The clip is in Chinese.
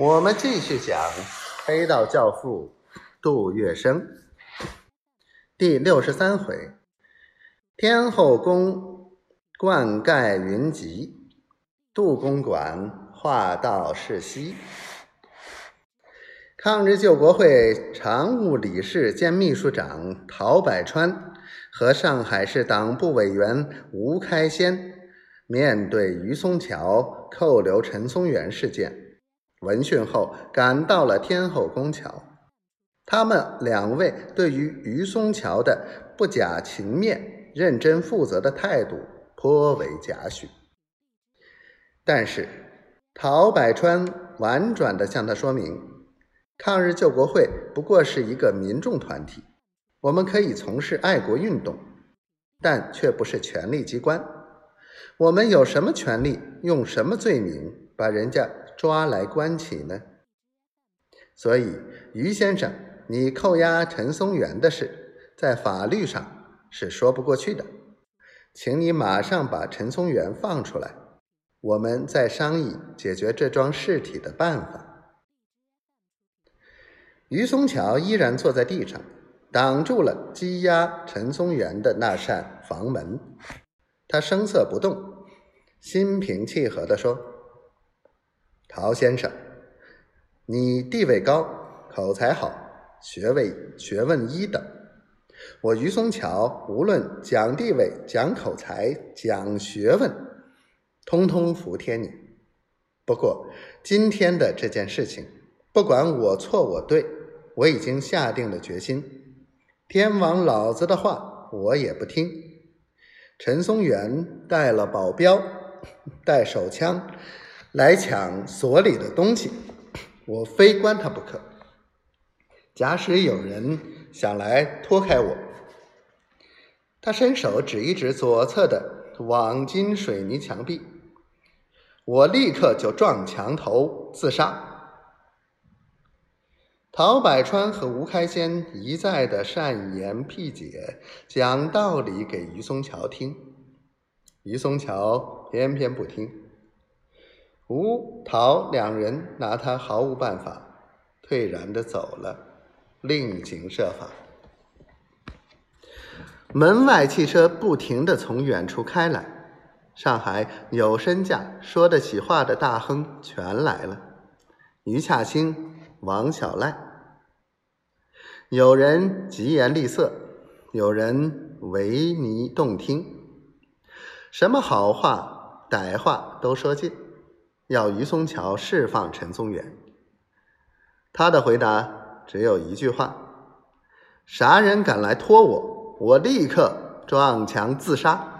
我们继续讲黑道教父杜月笙第六十三回：天后宫灌溉云集，杜公馆化道世熙。抗日救国会常务理事兼秘书长陶百川和上海市党部委员吴开先，面对于松桥扣留陈松元事件。闻讯后，赶到了天后宫桥。他们两位对于于松桥的不假情面、认真负责的态度颇为嘉许。但是，陶百川婉转地向他说明：抗日救国会不过是一个民众团体，我们可以从事爱国运动，但却不是权力机关。我们有什么权利，用什么罪名把人家？抓来关起呢，所以于先生，你扣押陈松元的事，在法律上是说不过去的，请你马上把陈松元放出来，我们再商议解决这桩事体的办法。于松桥依然坐在地上，挡住了羁押陈松元的那扇房门，他声色不动，心平气和地说。陶先生，你地位高，口才好，学位学问一等。我于松桥无论讲地位、讲口才、讲学问，通通服帖你。不过今天的这件事情，不管我错我对，我已经下定了决心。天王老子的话，我也不听。陈松元带了保镖，带手枪。来抢所里的东西，我非关他不可。假使有人想来拖开我，他伸手指一指左侧的网金水泥墙壁，我立刻就撞墙头自杀。陶百川和吴开先一再的善言辟解，讲道理给于松桥听，于松桥偏偏不听。吴陶两人拿他毫无办法，退然的走了，另行设法。门外汽车不停的从远处开来，上海有身价、说得起话的大亨全来了，于洽清、王小赖，有人疾言厉色，有人唯靡动听，什么好话、歹话都说尽。要于松桥释放陈松元，他的回答只有一句话：“啥人敢来拖我，我立刻撞墙自杀。”